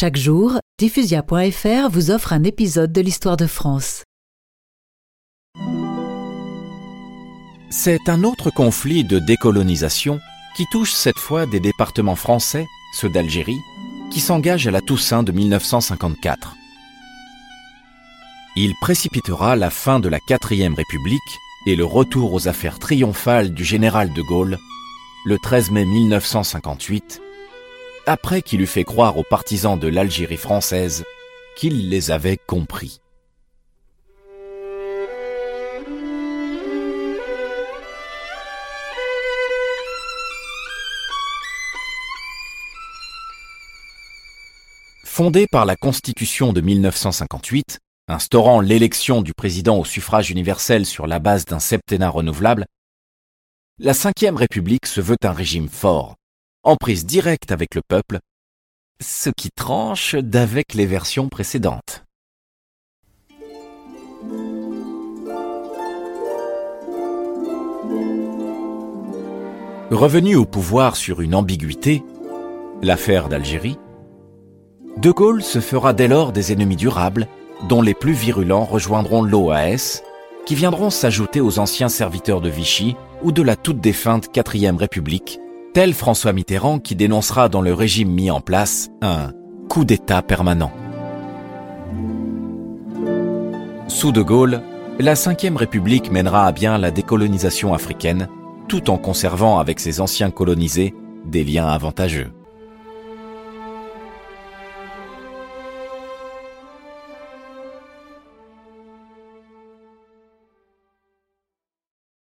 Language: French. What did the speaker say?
Chaque jour, diffusia.fr vous offre un épisode de l'histoire de France. C'est un autre conflit de décolonisation qui touche cette fois des départements français, ceux d'Algérie, qui s'engagent à la Toussaint de 1954. Il précipitera la fin de la quatrième République et le retour aux affaires triomphales du général de Gaulle le 13 mai 1958, après qu'il eut fait croire aux partisans de l'Algérie française qu'il les avait compris. Fondé par la Constitution de 1958, instaurant l'élection du président au suffrage universel sur la base d'un septennat renouvelable, la Ve République se veut un régime fort, en prise directe avec le peuple, ce qui tranche d'avec les versions précédentes. Revenu au pouvoir sur une ambiguïté, l'affaire d'Algérie, De Gaulle se fera dès lors des ennemis durables dont les plus virulents rejoindront l'OAS, qui viendront s'ajouter aux anciens serviteurs de Vichy ou de la toute défunte 4ème République, tel François Mitterrand qui dénoncera dans le régime mis en place un coup d'État permanent. Sous De Gaulle, la 5ème République mènera à bien la décolonisation africaine, tout en conservant avec ses anciens colonisés des liens avantageux.